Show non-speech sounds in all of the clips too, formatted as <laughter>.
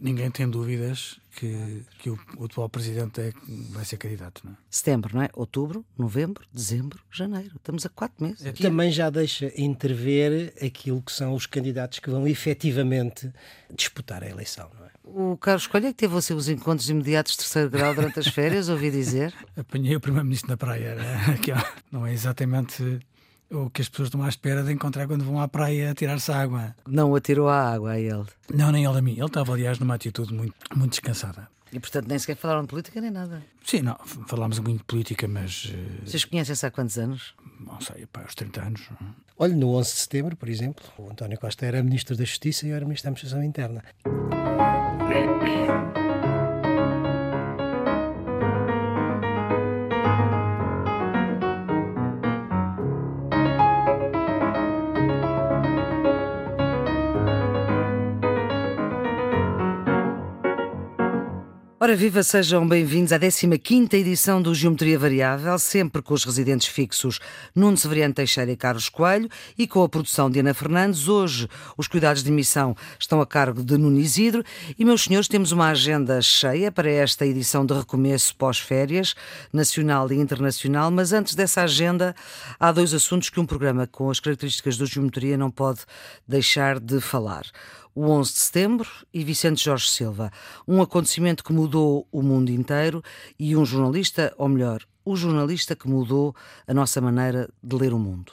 Ninguém tem dúvidas que, que o, o, atual presidente é, vai ser candidato. Não é? Setembro, não é? Outubro, novembro, dezembro, janeiro. Estamos a quatro meses. Aqui. Também já deixa interver aquilo que são os candidatos que vão efetivamente disputar a eleição, não é? O Carlos Coelho é que teve os encontros imediatos de terceiro grau durante as férias, ouvi dizer? <laughs> Apanhei o primeiro-ministro na praia. <laughs> Não é exatamente o que as pessoas estão à espera de encontrar quando vão à praia tirar-se água. Não atirou a água a ele? Não, nem ele a mim. Ele estava, aliás, numa atitude muito, muito descansada. E, portanto, nem sequer falaram de política nem nada? Sim, não. Falámos um bocadinho de política, mas... Uh... Vocês conhecem-se há quantos anos? Não sei, pá, aos 30 anos. Olha, no 11 de setembro, por exemplo, o António Costa era Ministro da Justiça e eu era Ministro da Administração Interna. Ora viva, sejam bem-vindos à 15ª edição do Geometria Variável, sempre com os residentes fixos Nuno Severiano Teixeira e Carlos Coelho e com a produção de Ana Fernandes. Hoje os cuidados de emissão estão a cargo de Nuno Isidro. E, meus senhores, temos uma agenda cheia para esta edição de recomeço pós-férias, nacional e internacional, mas antes dessa agenda há dois assuntos que um programa com as características do Geometria não pode deixar de falar o 11 de setembro e Vicente Jorge Silva. Um acontecimento que mudou o mundo inteiro e um jornalista, ou melhor, o jornalista que mudou a nossa maneira de ler o mundo.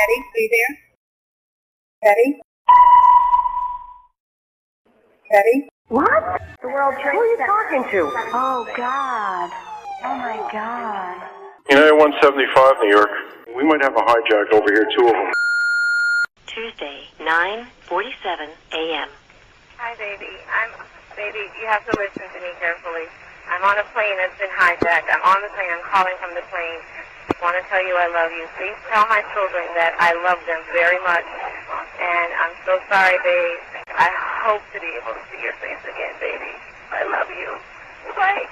Eddie, you there? Eddie? Eddie? What? The World Trade Who are you talking to? Oh, God. Oh my God. United 175, New York. We might have a hijack over here, two of them. Tuesday, 9:47 a.m. Hi, baby. I'm baby. You have to listen to me carefully. I'm on a plane that's been hijacked. I'm on the plane. I'm calling from the plane. I want to tell you I love you. Please tell my children that I love them very much. And I'm so sorry, babe. I hope to be able to see your face again, baby. I love you. Bye.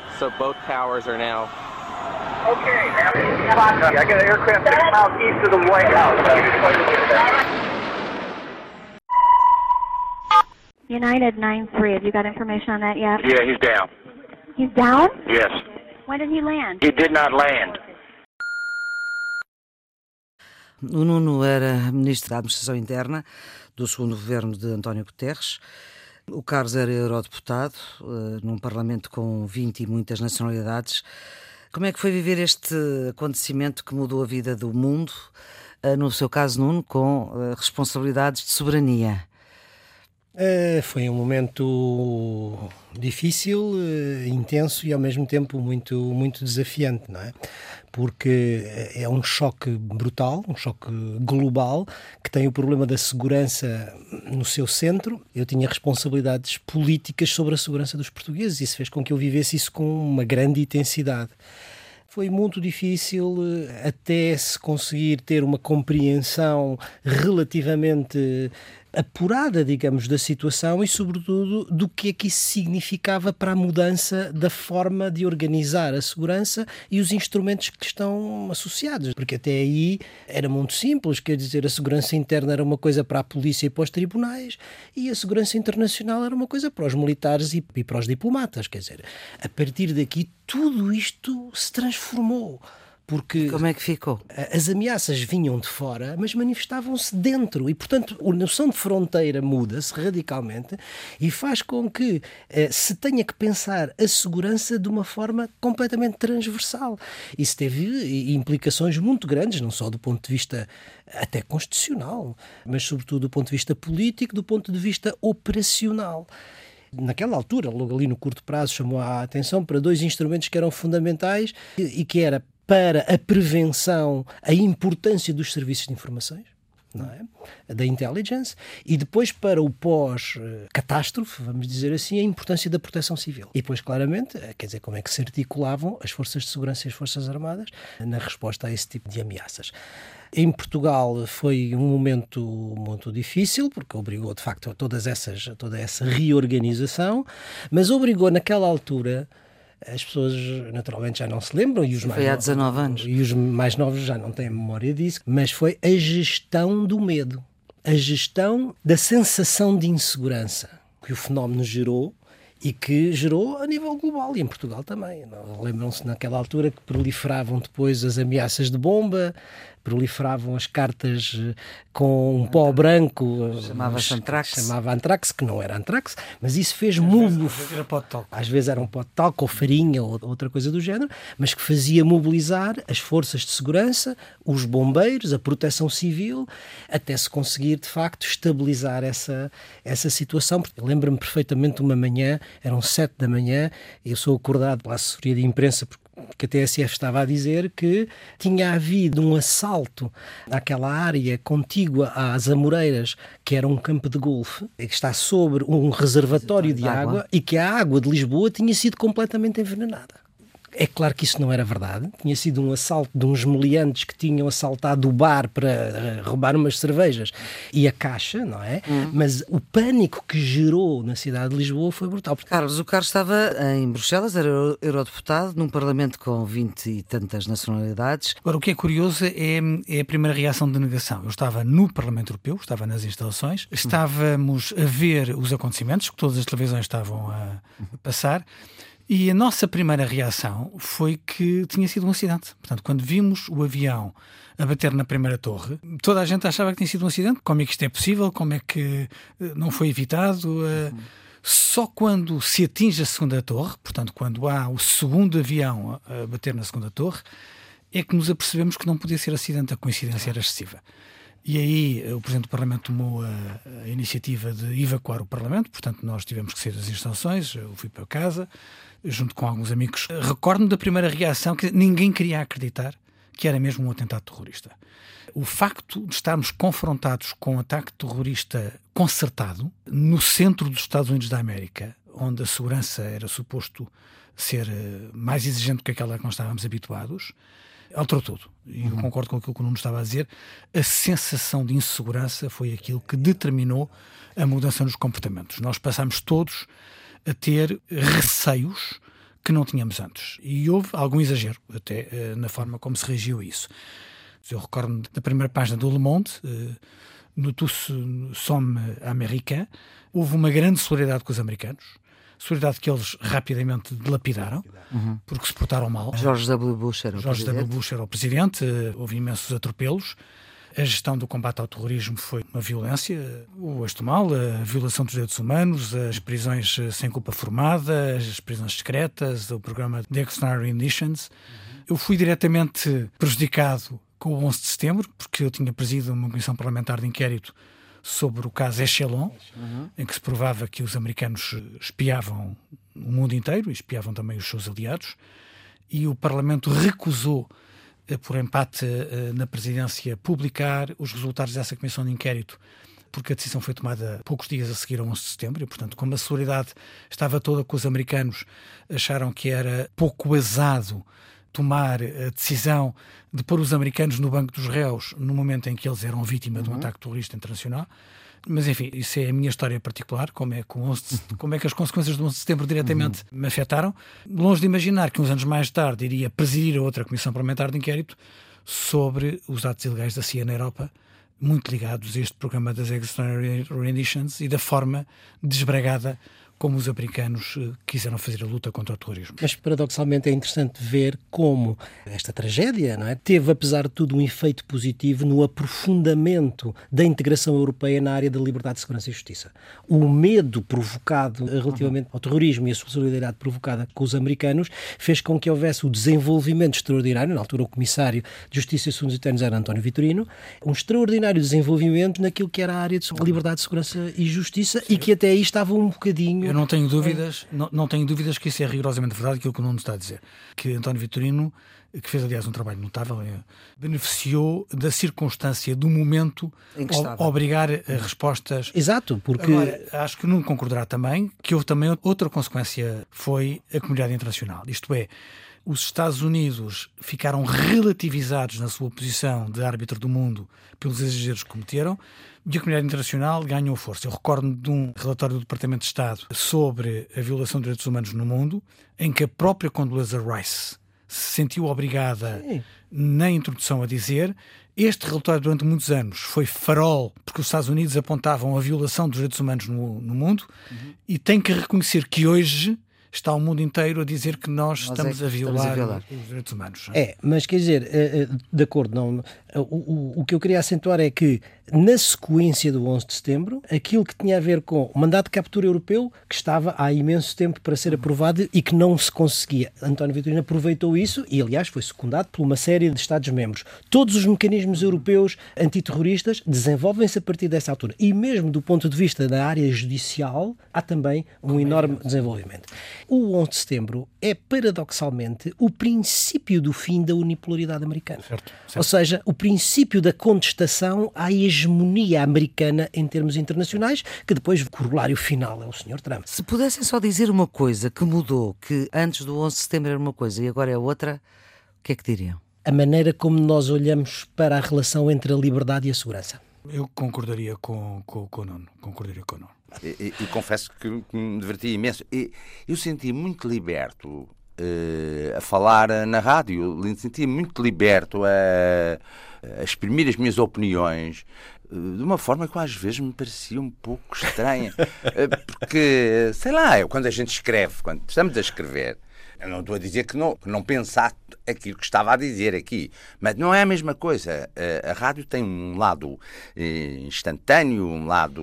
God. So both towers are now. Okay, now I got an aircraft six miles east of the White House. United 9-3, have you got information on that yet? Yeah, he's down. He's down? Yes. When did he land? He did not land. O Nuno era Ministro da Administração Interna do segundo governo de António Guterres. O Carlos era eurodeputado, uh, num parlamento com 20 e muitas nacionalidades. Como é que foi viver este acontecimento que mudou a vida do mundo, uh, no seu caso, Nuno, com uh, responsabilidades de soberania? Foi um momento difícil, intenso e ao mesmo tempo muito, muito desafiante, não é? Porque é um choque brutal, um choque global, que tem o problema da segurança no seu centro. Eu tinha responsabilidades políticas sobre a segurança dos portugueses e isso fez com que eu vivesse isso com uma grande intensidade foi muito difícil eh, até se conseguir ter uma compreensão relativamente apurada, digamos, da situação e, sobretudo, do que é que isso significava para a mudança da forma de organizar a segurança e os instrumentos que estão associados. Porque até aí era muito simples, quer dizer, a segurança interna era uma coisa para a polícia e para os tribunais e a segurança internacional era uma coisa para os militares e, e para os diplomatas. Quer dizer, a partir daqui tudo isto se transformou. Porque Como é que ficou? As ameaças vinham de fora, mas manifestavam-se dentro. E, portanto, a noção de fronteira muda-se radicalmente e faz com que eh, se tenha que pensar a segurança de uma forma completamente transversal. Isso teve implicações muito grandes, não só do ponto de vista até constitucional, mas, sobretudo, do ponto de vista político, do ponto de vista operacional naquela altura, logo ali no curto prazo, chamou a atenção para dois instrumentos que eram fundamentais e que era para a prevenção, a importância dos serviços de informações, é? da intelligence, e depois para o pós-catástrofe, vamos dizer assim, a importância da proteção civil. E depois, claramente, eh, quer dizer, como é que se articulavam as forças de segurança e as forças armadas na resposta a esse tipo de ameaças. Em Portugal foi um momento muito difícil, porque obrigou de facto a todas essas, a toda essa reorganização, mas obrigou naquela altura as pessoas naturalmente já não se lembram e os foi mais há 19 anos e os mais novos já não têm memória disso, mas foi a gestão do medo, a gestão da sensação de insegurança que o fenómeno gerou e que gerou a nível global e em Portugal também. Lembram-se naquela altura que proliferavam depois as ameaças de bomba, proliferavam as cartas eh, com um pó branco. Eh, Chamava-se antrax. Chamava antrax, que não era antrax, mas isso fez muito. Às vezes era um pó de talco ou farinha ou outra coisa do género, mas que fazia mobilizar as forças de segurança, os bombeiros, a proteção civil, até se conseguir de facto estabilizar essa, essa situação. Lembro-me perfeitamente uma manhã, eram sete da manhã, eu sou acordado pela assessoria de imprensa, porque que a TSF estava a dizer que tinha havido um assalto naquela área contígua às Amoreiras, que era um campo de golfe, que está sobre um reservatório de água, e que a água de Lisboa tinha sido completamente envenenada. É claro que isso não era verdade. Tinha sido um assalto de uns meliantes que tinham assaltado o bar para eh, roubar umas cervejas e a caixa, não é? Hum. Mas o pânico que gerou na cidade de Lisboa foi brutal. Carlos, o Carlos estava em Bruxelas, era eurodeputado, num parlamento com 20 e tantas nacionalidades. Agora, o que é curioso é, é a primeira reação de negação. Eu estava no Parlamento Europeu, estava nas instalações, estávamos a ver os acontecimentos que todas as televisões estavam a passar. E a nossa primeira reação foi que tinha sido um acidente. Portanto, quando vimos o avião a bater na primeira torre, toda a gente achava que tinha sido um acidente. Como é que isto é possível? Como é que eh, não foi evitado? Uhum. Só quando se atinge a segunda torre, portanto, quando há o segundo avião a bater na segunda torre, é que nos apercebemos que não podia ser acidente, a coincidência era excessiva. E aí eh, o Presidente do Parlamento tomou a, a, iniciativa de evacuar o Parlamento, portanto nós tivemos que sair das instalações, eu fui para casa, junto com alguns amigos. Recordo-me da primeira reação que ninguém queria acreditar que era mesmo um atentado terrorista. O facto de estarmos confrontados com um ataque terrorista concertado no centro dos Estados Unidos da América, onde a segurança era suposto ser eh, mais exigente do que aquela que nós estávamos habituados, alterou tudo. E eu uhum. concordo com aquilo que o Nuno estava a dizer. A sensação de insegurança foi aquilo que determinou a mudança nos comportamentos. Nós passamos todos a ter receios que não tínhamos antes. E houve algum exagero até eh, na forma como se reagiu a isso. Eu recordo da primeira página do Le Monde, uh, no Tous Somme Américain, houve uma grande solidariedade com os americanos, solidariedade que eles rapidamente dilapidaram, uhum. porque se portaram mal. Jorge W. Bush era o Jorge presidente. W. Bush era o presidente, uh, houve imensos atropelos. A gestão do combate ao terrorismo foi uma violência, o êxito mal, a violação dos direitos humanos, as prisões eh, sem culpa formada, as prisões secretas, o programa de Extraordinary Conditions. Eu fui diretamente prejudicado com o 11 de setembro, porque eu tinha presidido uma comissão parlamentar de inquérito sobre o caso Echelon, uhum. em que se provava que os americanos espiavam o mundo inteiro e espiavam também os seus aliados, e o Parlamento recusou por empate eh, na presidência, publicar os resultados dessa comissão de inquérito, porque a decisão foi tomada poucos dias a seguir ao 11 de setembro, e, portanto, como a solidariedade estava toda com os americanos, acharam que era pouco azado tomar a decisão de pôr os americanos no banco dos réus no momento em que eles eram vítima uhum. de um uhum. ataque terrorista internacional. Mas enfim, isso é a minha história particular, como é, com 11 de, como é que as consequências do 11 de setembro diretamente uhum. me afetaram. Longe de imaginar que uns anos mais tarde iria presidir a outra comissão parlamentar de inquérito sobre os atos ilegais da CIA na Europa, muito ligados a este programa das Extraordinary Renditions e da forma desbragada como os americanos eh, quiseram fazer a luta contra o terrorismo. Mas paradoxalmente é interessante ver como esta tragédia não é, teve, apesar de tudo, um efeito positivo no aprofundamento da integração europeia na área da liberdade, segurança e justiça. O medo provocado relativamente ao terrorismo e a solidariedade provocada com os americanos fez com que houvesse o desenvolvimento extraordinário, na altura o comissário de Justiça e Assuntos Internos era António Vitorino, um extraordinário desenvolvimento naquilo que era a área de liberdade, segurança e justiça e que até aí estava um bocadinho Eu não tenho dúvidas, não, não tenho dúvidas que isso é rigorosamente verdade, aquilo que o Nuno está a dizer. Que António Vitorino, que fez aliás um trabalho notável, eh, beneficiou da circunstância, do momento, Em que o- estava. obrigar a respostas Exato, porque Agora, acho que não concordará também que houve também outra consequência foi a comunidade internacional. Isto é, os Estados Unidos ficaram relativizados na sua posição de árbitro do mundo pelos exageros que cometeram e a comunidade internacional ganhou força. Eu recordo de um relatório do Departamento de Estado sobre a violação de direitos humanos no mundo, em que a própria Condoleezza Rice se sentiu obrigada na introdução a dizer este relatório durante muitos anos foi farol porque os Estados Unidos apontavam a violação dos direitos humanos no, no mundo e tem que reconhecer que hoje está o mundo inteiro a dizer que nós, Nós é estamos, que a estamos a violar os direitos humanos. É, mas quer dizer, eh, eh, de acordo, não, o, o, o que eu queria acentuar é que, na sequência do 11 de setembro, aquilo que tinha a ver com o mandato de captura europeu, que estava há imenso tempo para ser aprovado e que não se conseguia. António Vitorino aproveitou isso e, aliás, foi secundado por uma série de Estados-membros. Todos os mecanismos europeus antiterroristas desenvolvem-se a partir dessa altura. E mesmo do ponto de vista da área judicial, há também um enorme desenvolvimento. O 11 de setembro é, paradoxalmente, o princípio do fim da unipolaridade americana. Certo, certo. Ou seja, o princípio da contestação à hegemonia americana em termos internacionais, que depois o corolário final é o Sr. Trump. Se pudessem só dizer uma coisa que mudou, que antes do 11 de setembro era uma coisa e agora é outra, o que é que diriam? A maneira como nós olhamos para a relação entre a liberdade e a segurança. Eu concordaria com, com, com o Nuno. Concordaria com o Nuno. E, e- e confesso que, que me diverti imenso. E eu senti muito liberto a falar eh, na rádio, senti muito liberto a, a exprimir as minhas opiniões eh, de uma forma que às vezes me parecia um pouco estranha. <laughs> Eh, Porque, sei lá, eu, quando a gente escreve, quando estamos a escrever, eu não estou a dizer que não, que não pensar aquilo que estava a dizer aqui, mas não é a mesma coisa. Eh, A rádio tem um lado eh, instantâneo, um lado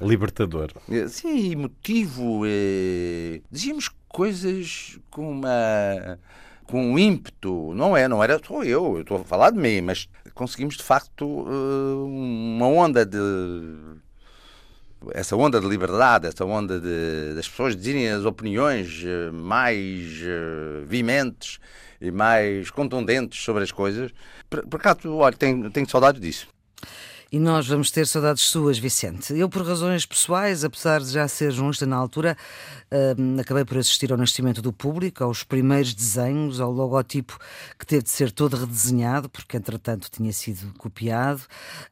Libertador. eh, Sim, emotivo. eh, Dizíamos coisas com uma com um ímpeto, não é? Não era só eu, eu estou a falar de mim, mas conseguimos de facto eh, uma onda de essa onda de liberdade, essa onda de, das pessoas dizerem as opiniões eh, mais eh, vimentes e mais contundentes sobre as coisas. Por, por acaso, olha, tenho, tenho saudades disso. E nós vamos ter saudades suas, Vicente. Eu, por razões pessoais, apesar de já ser jornalista na altura, hum, acabei por assistir ao nascimento do público, aos primeiros desenhos, ao logotipo que teve de ser todo redesenhado, porque entretanto tinha sido copiado,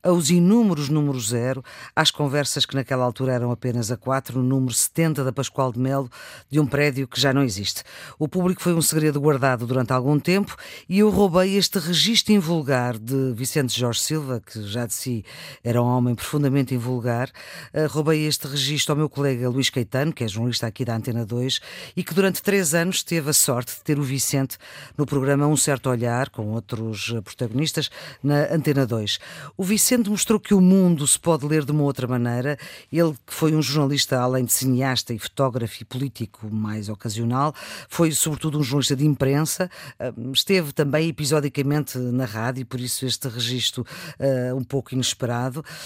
aos inúmeros número zero, às conversas que naquela altura eram apenas a quatro, no número 70 da Pascoal de Melo, de um prédio que já não existe. O público foi um segredo guardado durante algum tempo e eu roubei este registro invulgar de Vicente Jorge Silva, que já de si era um homem profundamente invulgar. Uh, roubei este registro ao meu colega Luís Caetano, que é jornalista aqui da Antena 2, e que durante três anos teve a sorte de ter o Vicente no programa Um Certo Olhar, com outros uh, protagonistas, na Antena 2. O Vicente mostrou que o mundo se pode ler de uma outra maneira. Ele, que foi um jornalista, além de cineasta e fotógrafo e político mais ocasional, foi sobretudo um jornalista de imprensa, uh, esteve também episodicamente na rádio, por isso este registro uh, um pouco inesperado.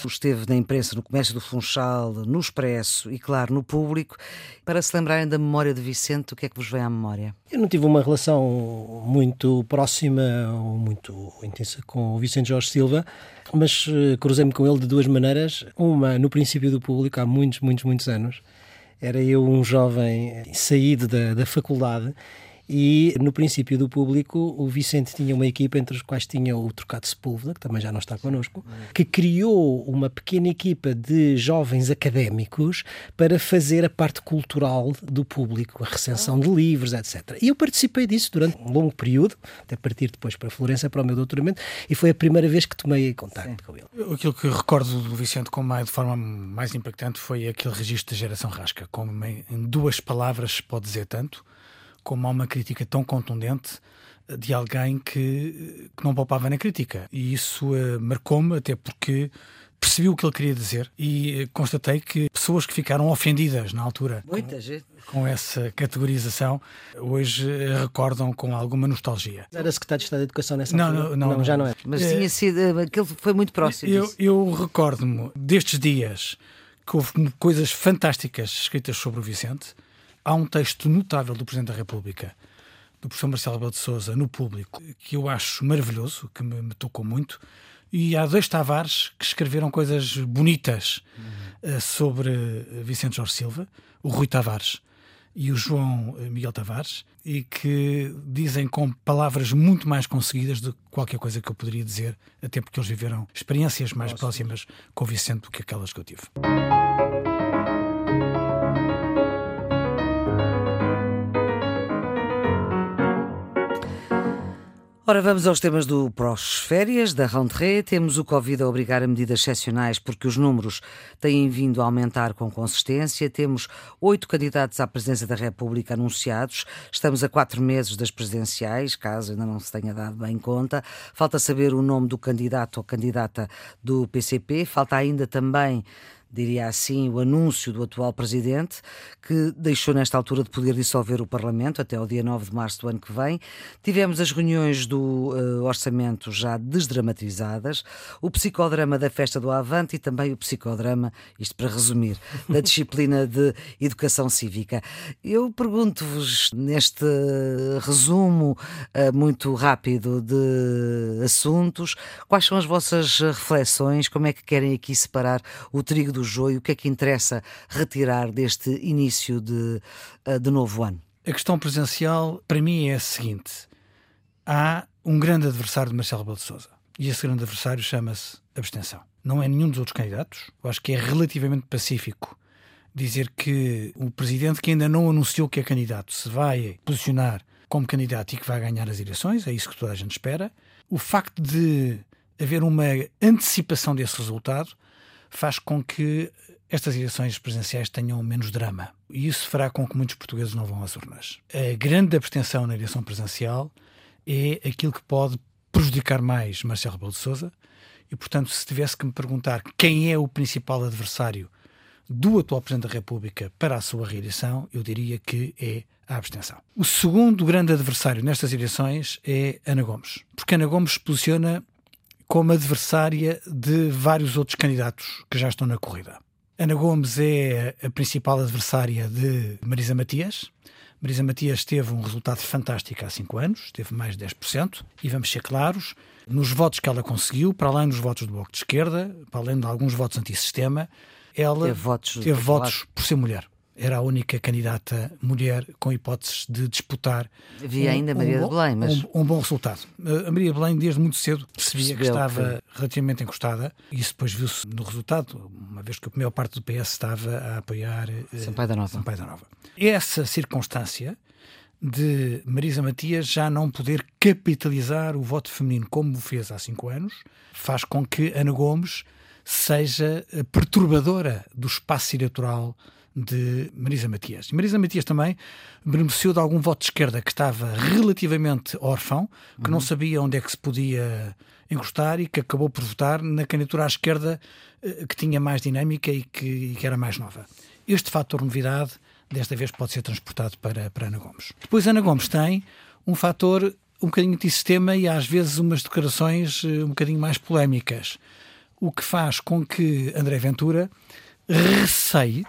Esteve na imprensa, no Comércio do Funchal, no Expresso e, claro, no Público. Para se lembrarem da memória de Vicente, o que é que vos vem à memória? Eu não tive uma relação muito próxima ou muito intensa com o Vicente Jorge Silva, mas eh, cruzei-me com ele de duas maneiras. Uma, no princípio do público, há muitos, muitos, muitos anos. Era eu um jovem saído da, da faculdade e no princípio do público o Vicente tinha uma equipa entre os quais tinha o Trocado Sepúlveda, que também já não está connosco, que criou uma pequena equipa de jovens académicos para fazer a parte cultural do público, a recensão de livros, etc. E eu participei disso durante um longo período, até partir depois para Florença para o meu doutoramento, e foi a primeira vez que tomei contato com ele. Aquilo que recordo do Vicente como mais, de forma mais impactante foi aquele registro da geração rasca, como em em duas palavras se pode dizer tanto, como há uma crítica tão contundente de alguém que, que não poupava na crítica. E isso eh, marcou-me, até porque percebi o que ele queria dizer e eh, constatei que pessoas que ficaram ofendidas na altura Muita gente. com essa categorização hoje eh, recordam com alguma nostalgia. Era secretário de Estado da Educação nessa Não, altura? não, não, já não. não é. Mas tinha sido. Aquele foi muito próximo. Eu, eu recordo-me destes dias que houve coisas fantásticas escritas sobre o Vicente. Há um texto notável do Presidente da República, do professor Marcelo Rebelo de Sousa, no público, que eu acho maravilhoso, que me, me tocou muito. E há dois Tavares que escreveram coisas bonitas uh, sobre Vicente Jorge Silva, o Rui Tavares e o João Miguel Tavares, e que dizem com palavras muito mais conseguidas do que qualquer coisa que eu poderia dizer, até porque eles viveram experiências mais Nossa. próximas com Vicente do que aquelas que eu tive. Ora, vamos aos temas do prós-férias, da rentrée. Temos o Covid a obrigar a medidas excepcionais porque os números têm vindo a aumentar com consistência. Temos oito candidatos à presidência da República anunciados. Estamos a quatro meses das presidenciais, caso ainda não se tenha dado bem conta. Falta saber o nome do candidato ou candidata do PCP. Falta ainda também diria assim, o anúncio do atual presidente, que deixou nesta altura de poder dissolver o Parlamento até o dia 9 de março do ano que vem. Tivemos as reuniões do uh, orçamento já desdramatizadas, o psicodrama da festa do Avante e também o psicodrama, isto para resumir, <laughs> da disciplina de educação cívica. Eu pergunto-vos, neste resumo uh, muito rápido de assuntos, quais são as vossas reflexões, como é que querem aqui separar o trigo do do joio, o que é que interessa retirar deste início de, eh, de novo ano? A questão presencial, para mim, é a seguinte: há um grande adversário de Marcelo Rebelo de Souza e esse grande adversário chama-se abstenção. Não é nenhum dos outros candidatos. Eu acho que é relativamente pacífico dizer que o presidente, que ainda não anunciou que é candidato, se vai posicionar como candidato e que vai ganhar as eleições, é isso que toda a gente espera. O facto de haver uma antecipação desse resultado faz com que estas eleições presidenciais tenham menos drama. E isso fará com que muitos portugueses não vão às urnas. A grande abstenção na eleição presidencial é aquilo que pode prejudicar mais Marcelo Rebelo de Sousa. E, portanto, se tivesse que me perguntar quem é o principal adversário do atual Presidente da República para a sua reeleição, eu diria que é a abstenção. O segundo grande adversário nestas eleições é Ana Gomes, porque Ana Gomes posiciona como adversária de vários outros candidatos que já estão na corrida. Ana Gomes é a principal adversária de Marisa Matias. Marisa Matias teve um resultado fantástico há cinco anos, teve mais de 10%, e vamos ser claros, nos votos que ela conseguiu, para além dos votos do Bloco de Esquerda, para além de alguns votos antissistema, ela teve votos, teve votos por ser mulher era a única candidata mulher com hipóteses de disputar. Havia um, ainda Maria um, de Belém, mas. Um, um, bom resultado. A Maria de Belém, desde muito cedo, percebia que estava que... relativamente encostada. Isso depois viu-se no resultado, uma vez que a maior parte do PS estava a apoiar uh, Sampaio da Nova. Sampaio da Nova. Essa circunstância de Marisa Matias já não poder capitalizar o voto feminino como fez há cinco anos, faz com que Ana Gomes seja perturbadora do espaço eleitoral de Marisa Matias. E Marisa Matias também beneficiou de algum voto de esquerda que estava relativamente órfão, que uhum. não sabia onde é que se podia encostar e que acabou por votar na candidatura à esquerda eh, que tinha mais dinâmica e que, e que era mais nova. Este fator novidade, desta vez, pode ser transportado para, para Ana Gomes. Depois, Ana Gomes tem um fator um bocadinho de sistema e às vezes umas declarações eh, um bocadinho mais polémicas, o que faz com que André Ventura receie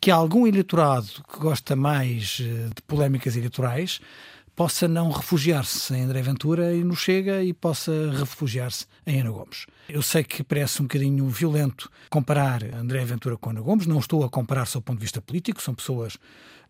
que algum eleitorado que gosta mais eh, de polémicas eleitorais possa não refugiar-se em André Ventura e no Chega e possa refugiar-se em Ana Gomes. Eu sei que parece um bocadinho violento comparar André Ventura com Ana Gomes, não estou a comparar do ponto de vista político, são pessoas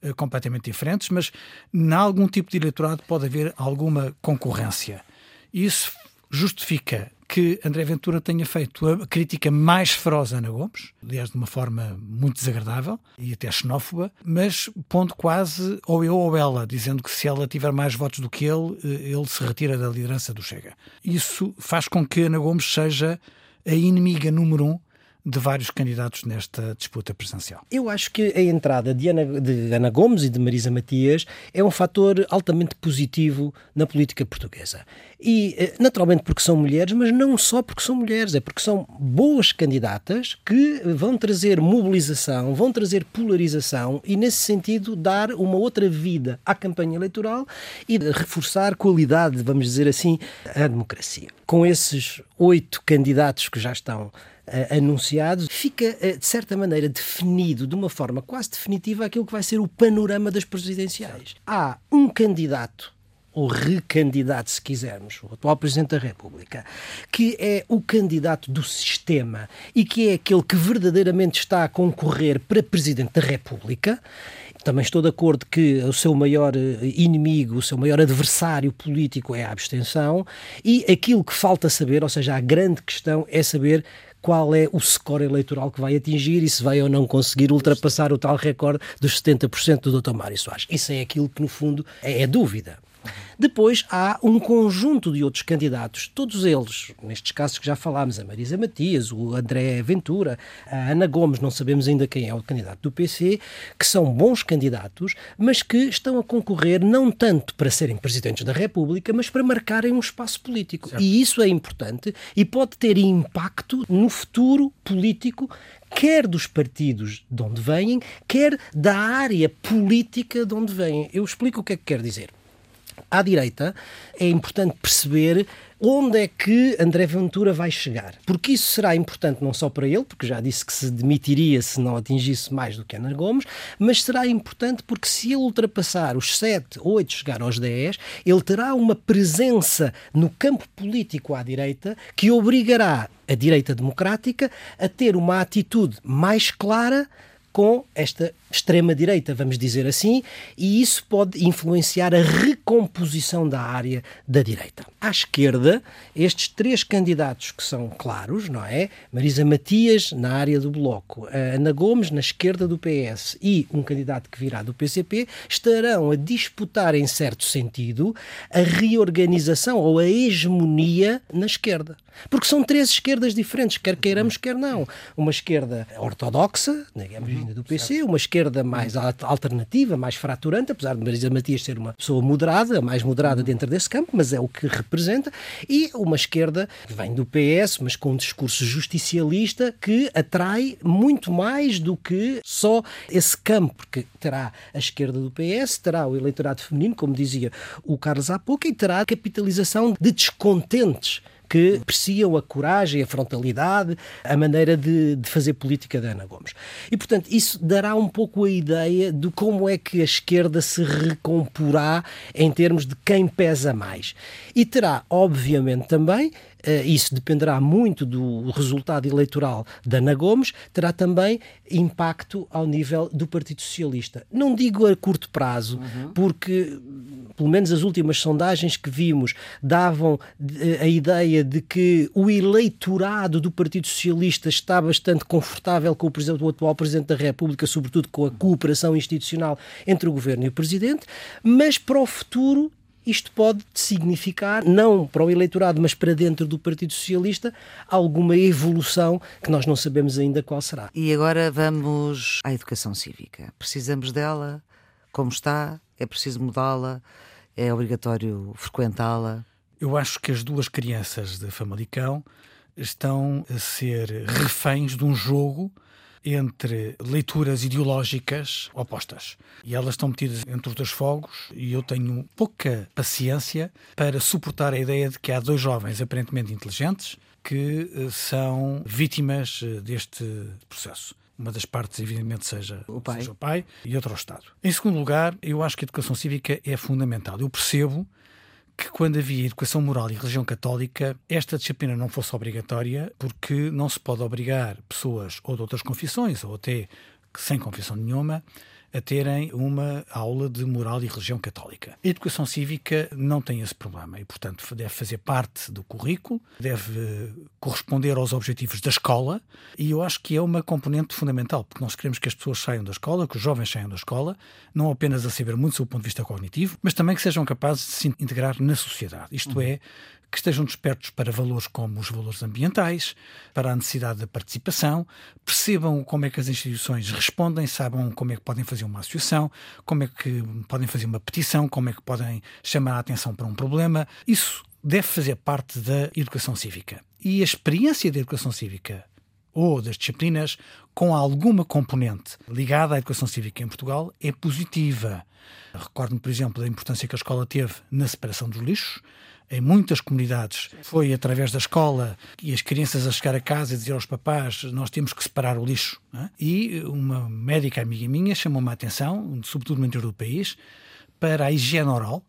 uh, completamente diferentes, mas em algum tipo de eleitorado pode haver alguma concorrência. Isso justifica que André Ventura tenha feito a crítica mais feroz a Ana Gomes, aliás, de uma forma muito desagradável e até xenófoba, mas pondo quase ou eu ou ela, dizendo que se ela tiver mais votos do que ele, eh, ele se retira da liderança do Chega. Isso faz com que Ana Gomes seja a inimiga número um de vários candidatos nesta disputa presidencial. Eu acho que a entrada de Ana, de Ana Gomes e de Marisa Matias é um fator altamente positivo na política portuguesa. E, eh, naturalmente, porque são mulheres, mas não só porque são mulheres, é porque são boas candidatas que vão trazer mobilização, vão trazer polarização e, nesse sentido, dar uma outra vida à campanha eleitoral e reforçar qualidade, vamos dizer assim, à democracia. Com esses oito candidatos que já estão anunciados, fica, uh, de certa maneira, definido, de uma forma quase definitiva, aquilo que vai ser o panorama das presidenciais. Há um candidato ou recandidato, se quisermos, o atual Presidente da República, que é o candidato do sistema e que é aquele que verdadeiramente está a concorrer para Presidente da República, também estou de acordo que o seu maior eh, inimigo, o seu maior adversário político é a abstenção. E aquilo que falta saber, ou seja, a grande questão é saber qual é o score eleitoral que vai atingir e se vai ou não conseguir ultrapassar o tal recorde dos 70% do Dr. Mário Soares. Isso é aquilo que, no fundo, é, é dúvida. Depois há um conjunto de outros candidatos, todos eles, nestes casos que já falámos, a Marisa Matias, o André Ventura, a Ana Gomes, não sabemos ainda quem é o candidato do PC, que são bons candidatos, mas que estão a concorrer não tanto para serem presidentes da República, mas para marcarem um espaço político. Certo. E isso é importante e pode ter impacto no futuro político quer dos partidos de onde vêm, quer da área política de onde vêm. Eu explico o que é que quer dizer à direita, é importante perceber onde é que André Ventura vai chegar. Porque isso será importante não só para ele, porque já disse que se demitiria se não atingisse mais do que Ana Gomes, mas será importante porque se ele ultrapassar os 7, 8, chegar aos 10, ele terá uma presença no campo político à direita que obrigará a direita democrática a ter uma atitude mais clara com esta extrema-direita, vamos dizer assim, e isso pode influenciar a recomposição da área da direita. À esquerda, estes três candidatos que são claros, não é? Marisa Matias na área do Bloco, Ana Gomes na esquerda do PS e um candidato que virá do PCP, estarão a disputar, em certo sentido, a reorganização ou a hegemonia na esquerda. Porque são três esquerdas diferentes, quer queiramos, quer não. Uma esquerda ortodoxa, digamos, vinda do PC, uma esquerda mais alternativa, mais fraturante, apesar de Marisa Matias ser uma pessoa moderada, mais moderada dentro desse campo, mas é o que representa, e uma esquerda que vem do PS, mas com um discurso justicialista que atrai muito mais do que só esse campo, porque terá a esquerda do PS, terá o eleitorado feminino, como dizia o Carlos há pouco, e terá a capitalização de descontentes que apreciam a coragem, a frontalidade, a maneira de, de, fazer política da Ana Gomes. E, portanto, isso dará um pouco a ideia de como é que a esquerda se recomporá em termos de quem pesa mais. E terá, obviamente, também isso dependerá muito do resultado eleitoral da Ana Gomes, terá também impacto ao nível do Partido Socialista. Não digo a curto prazo, uhum. porque pelo menos as últimas sondagens que vimos davam eh, a ideia de que o eleitorado do Partido Socialista está bastante confortável com o, o atual Presidente da República, sobretudo com a cooperação institucional entre o Governo e o Presidente, mas para o futuro isto pode significar, não para o eleitorado, mas para dentro do Partido Socialista, alguma evolução que nós não sabemos ainda qual será. E agora vamos à educação cívica. Precisamos dela? Como está? É preciso mudá-la? É obrigatório frequentá-la? Eu acho que as duas crianças de Famalicão estão a ser reféns de um jogo entre leituras ideológicas opostas. E elas estão metidas entre os dois fogos e eu tenho pouca paciência para suportar a ideia de que há dois jovens aparentemente inteligentes que eh, são vítimas eh, deste processo uma das partes, evidentemente, seja o, pai. seja o pai e outra o Estado. Em segundo lugar, eu acho que a educação cívica é fundamental. Eu percebo que quando havia educação moral e religião católica, esta disciplina não fosse obrigatória, porque não se pode obrigar pessoas ou de outras confissões, ou até sem confissão nenhuma, a terem uma aula de moral e religião católica. A educação cívica não tem esse problema e, portanto, deve fazer parte do currículo, deve corresponder aos objetivos da escola e eu acho que é uma componente fundamental, porque nós queremos que as pessoas saiam da escola, que os jovens saiam da escola, não apenas a saber muito do ponto de vista cognitivo, mas também que sejam capazes de se integrar na sociedade. Isto é, que estejam despertos para valores como os valores ambientais, para a necessidade da participação, percebam como é que as instituições respondem, saibam como é que podem fazer uma associação, como é que podem fazer uma petição, como é que podem chamar a atenção para um problema. Isso deve fazer parte da educação cívica. E a experiência da educação cívica ou das disciplinas com alguma componente ligada à educação cívica em Portugal é positiva. Recordo-me, por exemplo, da importância que a escola teve na separação dos lixos, em muitas comunidades foi através da escola e as crianças a chegar a casa e dizer aos papás nós temos que separar o lixo. É? E uma médica amiga minha chamou-me a atenção, sobretudo no interior do país, para a higiene oral,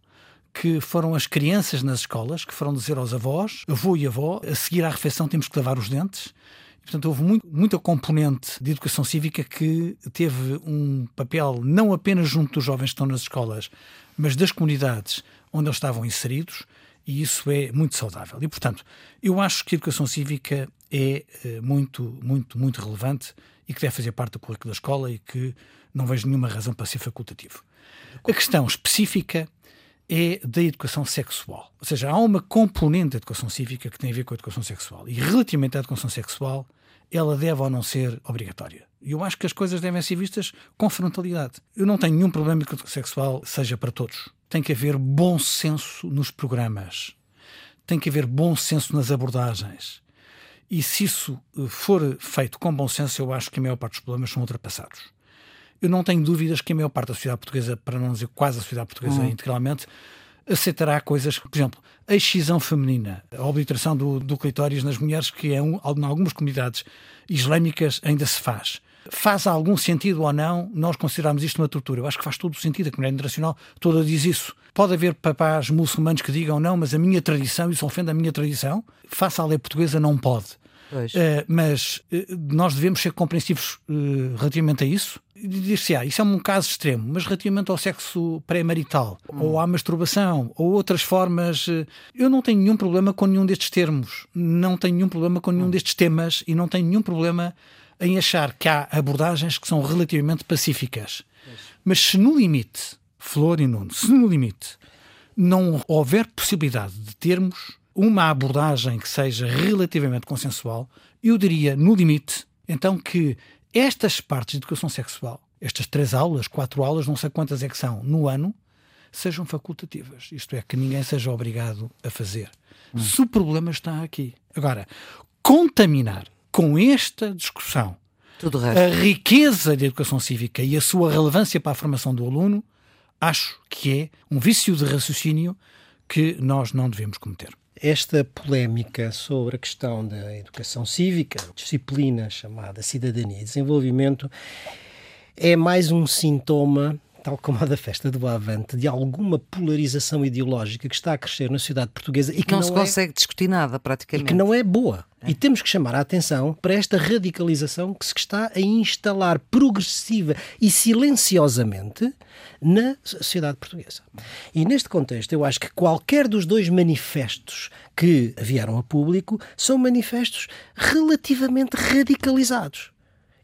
que foram as crianças nas escolas que foram dizer aos avós, avô e avó, a seguir à refeição temos que lavar os dentes. Portanto, houve muito, muita componente de educação cívica que teve um papel não apenas junto dos jovens que estão nas escolas, mas das comunidades onde eles estavam inseridos, e isso é muito saudável. E, portanto, eu acho que a educação cívica é eh, muito, muito, muito relevante e que deve fazer parte do currículo da escola e que não vejo nenhuma razão para ser facultativo. A questão específica é da educação sexual. Ou seja, há uma componente da educação cívica que tem a ver com a educação sexual. E relativamente à educação sexual, ela deve ou não ser obrigatória. E eu acho que as coisas devem ser vistas com frontalidade. Eu não tenho nenhum problema que educação sexual seja para todos tem que haver bom senso nos programas, tem que haver bom senso nas abordagens. E se isso eh, for feito com bom senso, eu acho que a maior parte dos problemas são ultrapassados. Eu não tenho dúvidas que a maior parte da sociedade portuguesa, para não dizer quase a sociedade portuguesa hum. integralmente, aceitará coisas, por exemplo, a excisão feminina, a obliteração do, do clitóris nas mulheres, que é um, em algumas comunidades islâmicas ainda se faz faz algum sentido ou não nós considerarmos isto uma tortura? Eu acho que faz todo o sentido, a comunidade internacional toda diz isso. Pode haver papás muçulmanos que digam não, mas a minha tradição, isso ofende a minha tradição, face à lei portuguesa não pode. Uh, mas uh, nós devemos ser compreensivos uh, relativamente a isso. Dizer-se, ah, isso é um caso extremo, mas relativamente ao sexo pré-marital, hum. ou à masturbação, ou outras formas, eu não tenho nenhum problema com nenhum destes termos, não tenho nenhum problema com nenhum hum. destes temas e não tenho nenhum problema em achar que há abordagens que são relativamente pacíficas. Mas se no limite, Flor e Nuno, se no limite não houver possibilidade de termos uma abordagem que seja relativamente consensual, eu diria, no limite, então que estas partes de educação sexual, estas três aulas, quatro aulas, não sei quantas é que são, no ano, sejam facultativas. Isto é, que ninguém seja obrigado a fazer. Hum. Se o problema está aqui. Agora, contaminar com esta discussão a riqueza da educação cívica e a sua relevância para a formação do aluno, acho que é um vício de raciocínio que nós não devemos cometer. Esta polémica sobre a questão da educação cívica, disciplina chamada cidadania e desenvolvimento, é mais um sintoma tal como a da festa do Avante, de alguma polarização ideológica que está a crescer na sociedade portuguesa e que não, não se é, consegue discutir nada, praticamente. E que não é boa. É. E temos que chamar a atenção para esta radicalização que se está a instalar progressiva e silenciosamente na sociedade portuguesa. E neste contexto, eu acho que qualquer dos dois manifestos que vieram a público são manifestos relativamente radicalizados.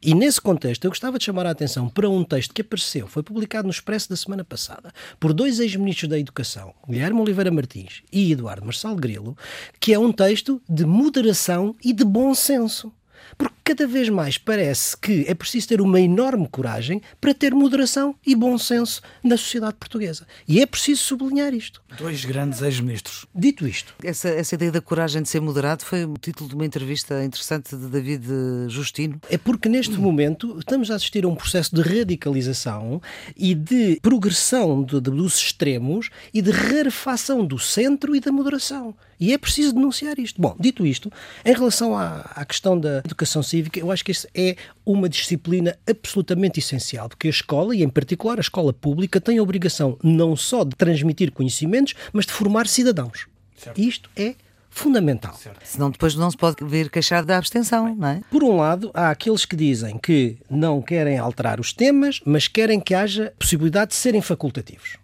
E nesse contexto, eu gostava de chamar a atenção para um texto que apareceu, foi publicado no Expresso da semana passada, por dois ex-ministros da Educação, Guilherme Oliveira Martins e Eduardo Marçal Grilo, que é um texto de moderação e de bom senso. Porque cada vez mais parece que é preciso ter uma enorme coragem para ter moderação e bom senso na sociedade portuguesa. E é preciso sublinhar isto. Dois grandes ex-ministros. Dito isto. Essa, essa ideia da coragem de ser moderado foi o título de uma entrevista interessante de David Justino. É porque neste momento estamos a assistir a um processo de radicalização e de progressão de, de, dos extremos e de rarefação do centro e da moderação. E é preciso denunciar isto. Bom, dito isto, em relação à, à questão da educação cívica, eu acho que isso é uma disciplina absolutamente essencial, porque a escola, e em particular a escola pública, tem a obrigação não só de transmitir conhecimentos, mas de formar cidadãos. Certo. Isto é fundamental. Certo. Senão depois não se pode vir queixar da abstenção, não é? Por um lado, há aqueles que dizem que não querem alterar os temas, mas querem que haja possibilidade de serem facultativos.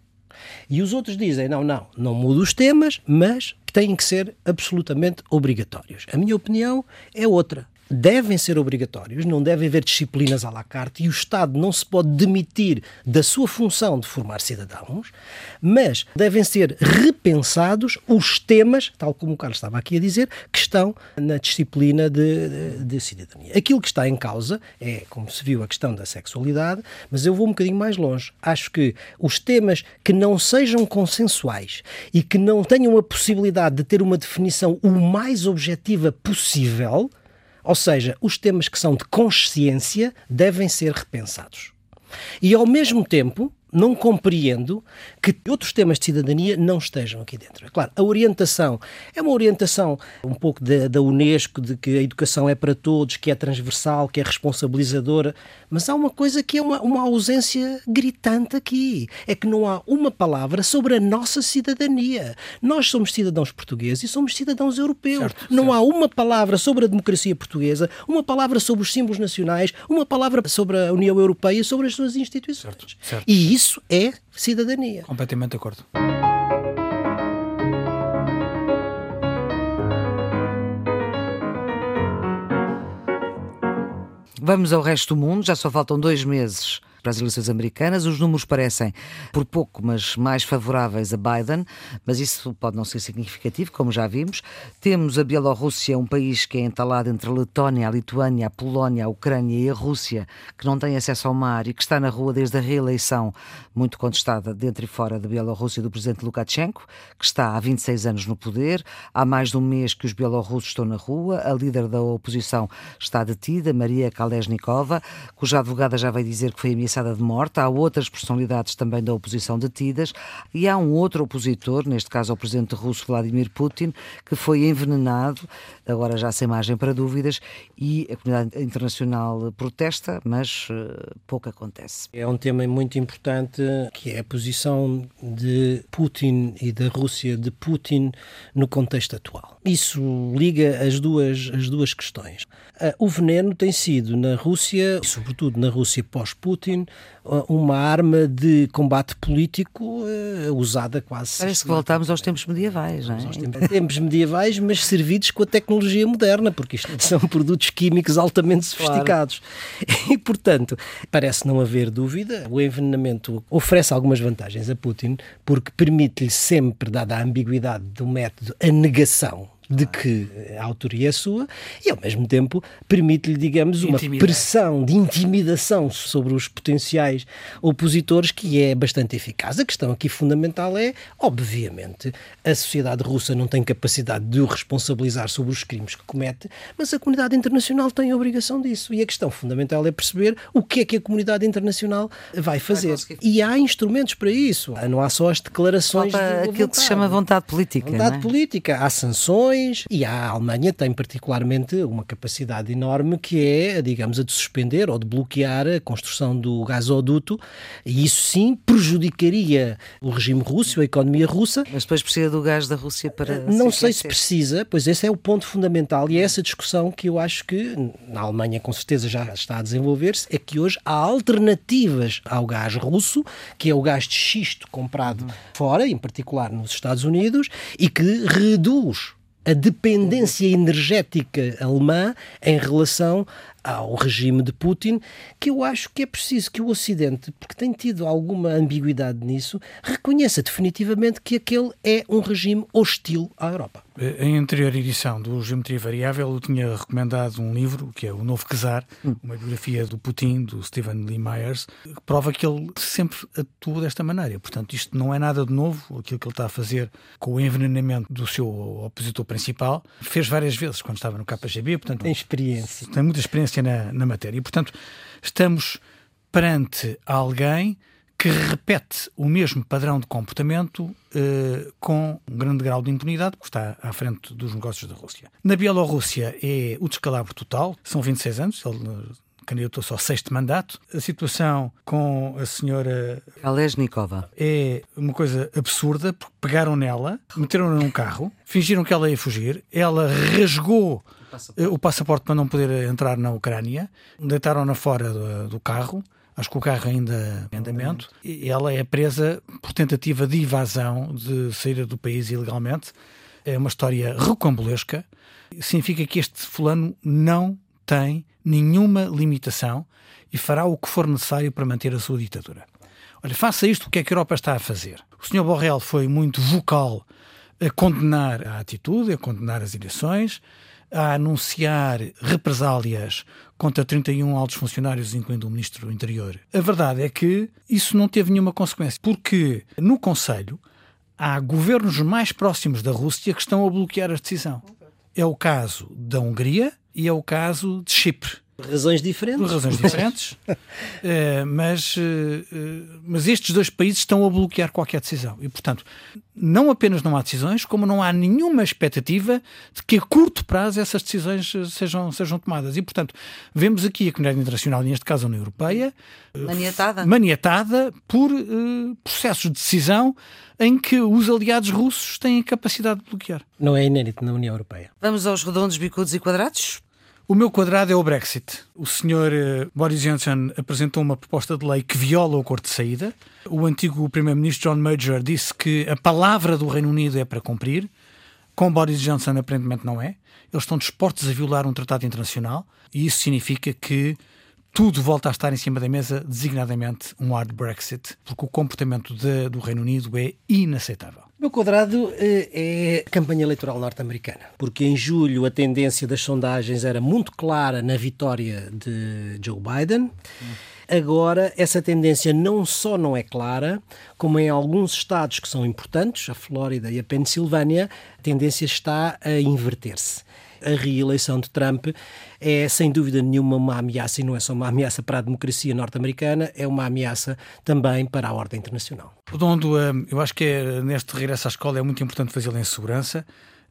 E os outros dizem: não, não, não muda os temas, mas têm que ser absolutamente obrigatórios. A minha opinião é outra devem ser obrigatórios, não deve haver disciplinas à la carte e o Estado não se pode demitir da sua função de formar cidadãos, mas devem ser repensados os temas, tal como o Carlos estava aqui a dizer, que estão na disciplina de, de, de cidadania. Aquilo que está em causa é, como se viu, a questão da sexualidade, mas eu vou um bocadinho mais longe. Acho que os temas que não sejam consensuais e que não tenham a possibilidade de ter uma definição o mais objetiva possível, ou seja, os temas que são de consciência devem ser repensados. E ao mesmo tempo, não compreendo que outros temas de cidadania não estejam aqui dentro. É claro, a orientação é uma orientação um pouco da, da Unesco, de que a educação é para todos, que é transversal, que é responsabilizadora, mas há uma coisa que é uma, uma ausência gritante aqui: é que não há uma palavra sobre a nossa cidadania. Nós somos cidadãos portugueses e somos cidadãos europeus. Certo, não certo. há uma palavra sobre a democracia portuguesa, uma palavra sobre os símbolos nacionais, uma palavra sobre a União Europeia e sobre as suas instituições. Certo, certo. E isso é cidadania. Completamente de acordo. Vamos ao resto do mundo, já só faltam dois meses para as eleições americanas. Os números parecem, por pouco, mas mais favoráveis a Biden, mas isso pode não ser significativo, como já vimos. Temos a Bielorrússia, um país que é entalado entre a Letónia, a Lituânia, a Polónia, a Ucrânia e a Rússia, que não tem acesso ao mar e que está na rua desde a reeleição, muito contestada dentro e fora da Bielorrússia, do presidente Lukashenko, que está há 26 anos no poder. Há mais de um mês que os bielorrussos estão na rua. A líder da oposição está detida, Maria Kalesnikova, cuja advogada já vai dizer que foi ameaçada ameaçada de morte, há outras personalidades também da oposição detidas e há um outro opositor, neste caso o presidente russo Vladimir Putin, que foi envenenado, agora já sem margem para dúvidas, e a comunidade internacional protesta, mas uh, pouco acontece. É um tema muito importante que é a posição de Putin e da Rússia de Putin no contexto atual. Isso liga as duas, as duas questões. Uh, o veneno tem sido na Rússia, sobretudo na Rússia pós-Putin, uma arma de combate político uh, usada quase. Parece que voltamos aos tempos medievais, não é? Aos tempos, tempos medievais, mas servidos com a tecnologia moderna, porque isto são produtos químicos altamente sofisticados. Claro. <laughs> E, portanto, parece não haver dúvida, o envenenamento oferece algumas vantagens a Putin, porque permite-lhe sempre, dada a ambiguidade do método, a negação de que a autoria é sua e, ao mesmo tempo, permite-lhe, digamos, uma Intimidade. pressão de intimidação sobre os potenciais opositores que é bastante eficaz. A questão aqui fundamental é, obviamente, a sociedade russa não tem capacidade de o responsabilizar sobre os crimes que comete, mas a comunidade internacional tem a obrigação disso. E a questão fundamental é perceber o que é que a comunidade internacional vai fazer. Vai e há instrumentos para isso. Não há só as declarações. Falta de aquilo que se chama vontade política. Vontade é? política. Há sanções e a Alemanha tem particularmente uma capacidade enorme que é, digamos, a de suspender ou de bloquear a construção do gasoduto e isso sim prejudicaria o regime russo, a economia russa. Mas depois precisa do gás da Rússia para. Não se sei se precisa, pois esse é o ponto fundamental e é essa discussão que eu acho que na Alemanha com certeza já está a desenvolver-se, é que hoje há alternativas ao gás russo, que é o gás de xisto comprado fora, em particular nos Estados Unidos, e que reduz a dependência energética alemã em relação ao regime de Putin, que eu acho que é preciso que o Ocidente, porque tem tido alguma ambiguidade nisso, reconheça definitivamente que aquele é um regime hostil à Europa. Em anterior edição do Geometria Variável, eu tinha recomendado um livro, que é O Novo Czar, hum. uma biografia do Putin, do Stephen Lee Myers, que prova que ele sempre atuou desta maneira. Portanto, isto não é nada de novo, aquilo que ele está a fazer com o envenenamento do seu opositor principal. Fez várias vezes quando estava no KGB, portanto... Tem experiência. Tem muita experiência na, na matéria. E, portanto, estamos perante alguém que repete o mesmo padrão de comportamento eh, com um grande grau de impunidade, porque está à frente dos negócios da Rússia. Na Bielorrússia é o descalabro total, são 26 anos, ele candidatou-se ao sexto mandato. A situação com a senhora Kalesnikova é uma coisa absurda, porque pegaram nela, meteram-na num carro, fingiram que ela ia fugir, ela rasgou passaporte. o passaporte para não poder entrar na Ucrânia, deitaram-na fora do, do carro, acho que o carro ainda em andamento, e ela é presa por tentativa de evasão de sair do país ilegalmente. É uma história recambolesca. Significa que este fulano não tem nenhuma limitação e fará o que for necessário para manter a sua ditadura. Olha, faça isto, o que é que a Europa está a fazer? O Sr. Borrell foi muito vocal a condenar a atitude, a condenar as eleições, a anunciar represálias contra 31 altos funcionários, incluindo o Ministro do Interior. A verdade é que isso não teve nenhuma consequência, porque no Conselho há governos mais próximos da Rússia que estão a bloquear a decisão. É o caso da Hungria e é o caso de Chipre. Por razões diferentes. Por razões diferentes. uh, <laughs> mas, uh, mas estes dois países estão a bloquear qualquer decisão. E, portanto, não apenas não há decisões, como não há nenhuma expectativa de que a curto prazo essas decisões sejam, sejam tomadas. E, portanto, vemos aqui a comunidade internacional, neste caso a União Europeia, maniatada, maniatada por processos de decisão em que os aliados russos têm capacidade de bloquear. Não é inédito na União Europeia. Vamos aos redondos, bicudos e quadrados? O meu quadrado é o Brexit. O senhor eh, Boris Johnson apresentou uma proposta de lei que viola o acordo de saída. O antigo primeiro-ministro John Major disse que a palavra do Reino Unido é para cumprir. Com Boris Johnson, aparentemente, não é. Eles estão dispostos a violar um tratado internacional e isso significa que tudo volta a estar em cima da mesa, designadamente um hard Brexit, porque o comportamento de, do Reino Unido é inaceitável. Meu quadrado eh, é campanha eleitoral norte-americana, porque em julho a tendência das sondagens era muito clara na vitória de Joe Biden. Agora, essa tendência não só não é clara, como em alguns estados que são importantes, a Flórida e a Pensilvânia, a tendência está a inverter-se a reeleição de Trump é sem dúvida nenhuma uma ameaça, e não é só uma ameaça para a democracia norte-americana, é uma ameaça também para a ordem internacional. Redondo, hum, eu acho que é, neste regresso à escola é muito importante fazê-lo em segurança.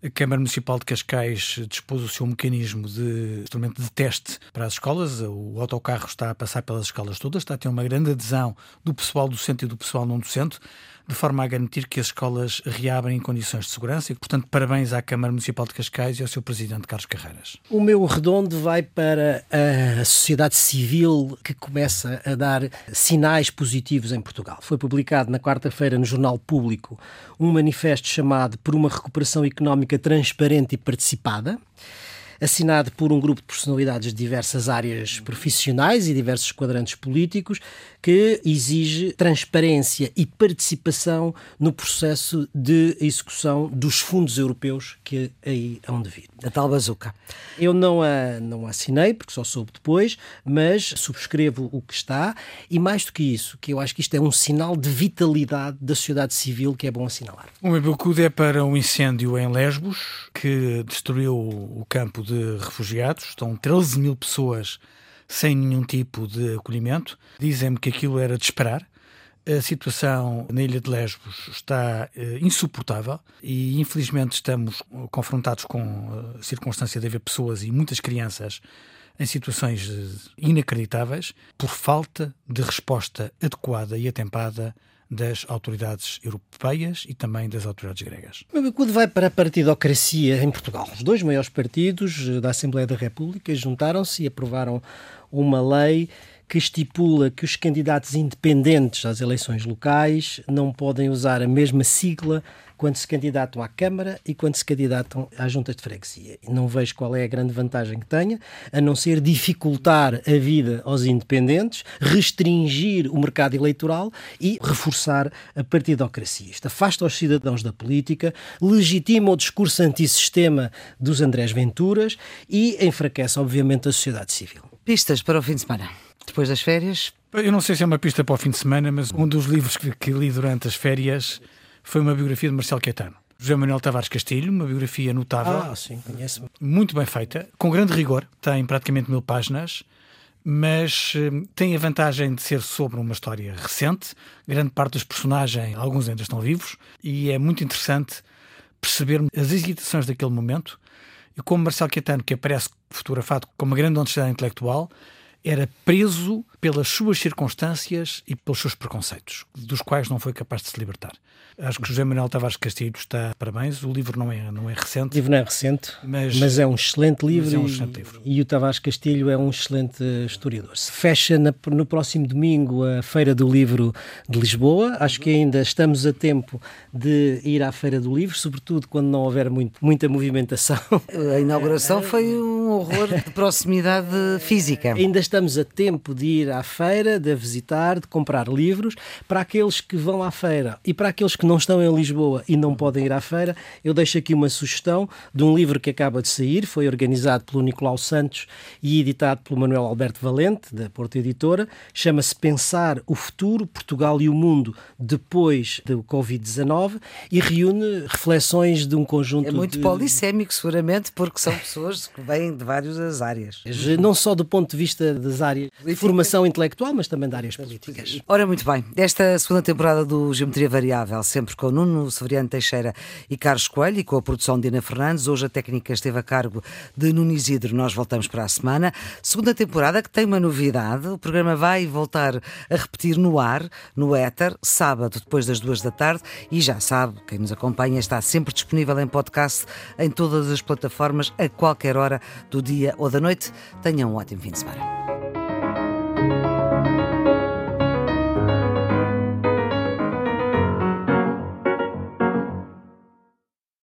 A Câmara Municipal de Cascais dispôs o seu mecanismo de instrumento de teste para as escolas. O autocarro está a passar pelas escolas todas, está a ter uma grande adesão do pessoal docente e do pessoal não docente de forma a garantir que as escolas reabrem em condições de segurança. E, portanto, parabéns à Câmara Municipal de Cascais e ao seu presidente Carlos Carreiras. O meu redondo vai para a sociedade civil que começa a dar sinais positivos em Portugal. Foi publicado na quarta-feira no Jornal Público um manifesto chamado Por uma Recuperação Económica Transparente e Participada assinado por um grupo de personalidades de diversas áreas profissionais e diversos quadrantes políticos, que exige transparência e participação no processo de execução dos fundos europeus que aí hão de vir. A tal bazuca. Eu não a, não a assinei, porque só soube depois, mas subscrevo o que está e mais do que isso, que eu acho que isto é um sinal de vitalidade da sociedade civil que é bom assinalar. O meu é para um incêndio em Lesbos, que destruiu o campo de refugiados. Estão 13 mil pessoas sem nenhum tipo de acolhimento. Dizem-me que aquilo era de esperar. A situação na ilha de Lesbos está uh, insuportável e, infelizmente, estamos confrontados com a circunstância de haver pessoas e muitas crianças em situações uh, inacreditáveis por falta de resposta adequada e atempada das autoridades europeias e também das autoridades gregas. O meu bicudo vai para a partidocracia em Portugal. Os dois maiores partidos da Assembleia da República juntaram-se e aprovaram uma lei que estipula que os candidatos independentes às eleições locais não podem usar a mesma sigla quando se candidatam à Câmara e quando se candidatam às juntas de freguesia. Não vejo qual é a grande vantagem que tenha, a não ser dificultar a vida aos independentes, restringir o mercado eleitoral e reforçar a partidocracia. Isto afasta os cidadãos da política, legitima o discurso antissistema dos Andrés Venturas e enfraquece, obviamente, a sociedade civil. Pistas para o fim de semana. Depois das férias? Eu não sei se é uma pista para o fim de semana, mas um dos livros que, que li durante as férias foi uma biografia de Marcelo Caetano. José Manuel Tavares Castilho, uma biografia notável. Ah, sim, conheço. Muito bem feita, com grande rigor, tem praticamente mil páginas, mas hum, tem a vantagem de ser sobre uma história recente. Grande parte dos personagens, alguns ainda estão vivos, e é muito interessante perceber as hesitações daquele momento e como Marcelo Caetano, que aparece fotografado com uma grande honestidade intelectual, era preso pelas suas circunstâncias e pelos seus preconceitos, dos quais não foi capaz de se libertar. Acho que José Manuel Tavares Castilho está parabéns. O livro não é, não é recente. O livro não é recente, mas, mas é um excelente livro, é um excelente livro. E, e, o Tavares Castilho é um excelente historiador. Se fecha na, no próximo domingo a Feira do Livro de Lisboa. Acho que ainda estamos a tempo de ir à Feira do Livro, sobretudo quando não houver muito, muita movimentação. A inauguração foi um horror de proximidade física. Ainda estamos a tempo de ir à feira, de a visitar, de comprar livros. Para aqueles que vão à feira e para aqueles que não estão em Lisboa e não podem ir à feira, eu deixo aqui uma sugestão de um livro que acaba de sair, foi organizado pelo Nicolau Santos e editado pelo Manuel Alberto Valente, da Porta Editora. Chama-se Pensar o Futuro, Portugal e o Mundo depois do Covid-19 e reúne reflexões de um conjunto É muito de... polissémico, seguramente, porque são pessoas que vêm de várias áreas. Não só do ponto de vista das áreas de formação intelectual, mas também de áreas políticas. Ora, muito bem. Desta segunda temporada do Geometria Variável, sempre com Nuno Severiano Teixeira e Carlos Coelho e com a produção de Ana Fernandes. Hoje a técnica esteve a cargo de Nuno Isidro. Nós voltamos para a semana. Segunda temporada que tem uma novidade. O programa vai voltar a repetir no ar, no éter, sábado, depois das duas da tarde. E já sabe, quem nos acompanha está sempre disponível em podcast em todas as plataformas, a qualquer hora do dia ou da noite. Tenham um ótimo fim de semana.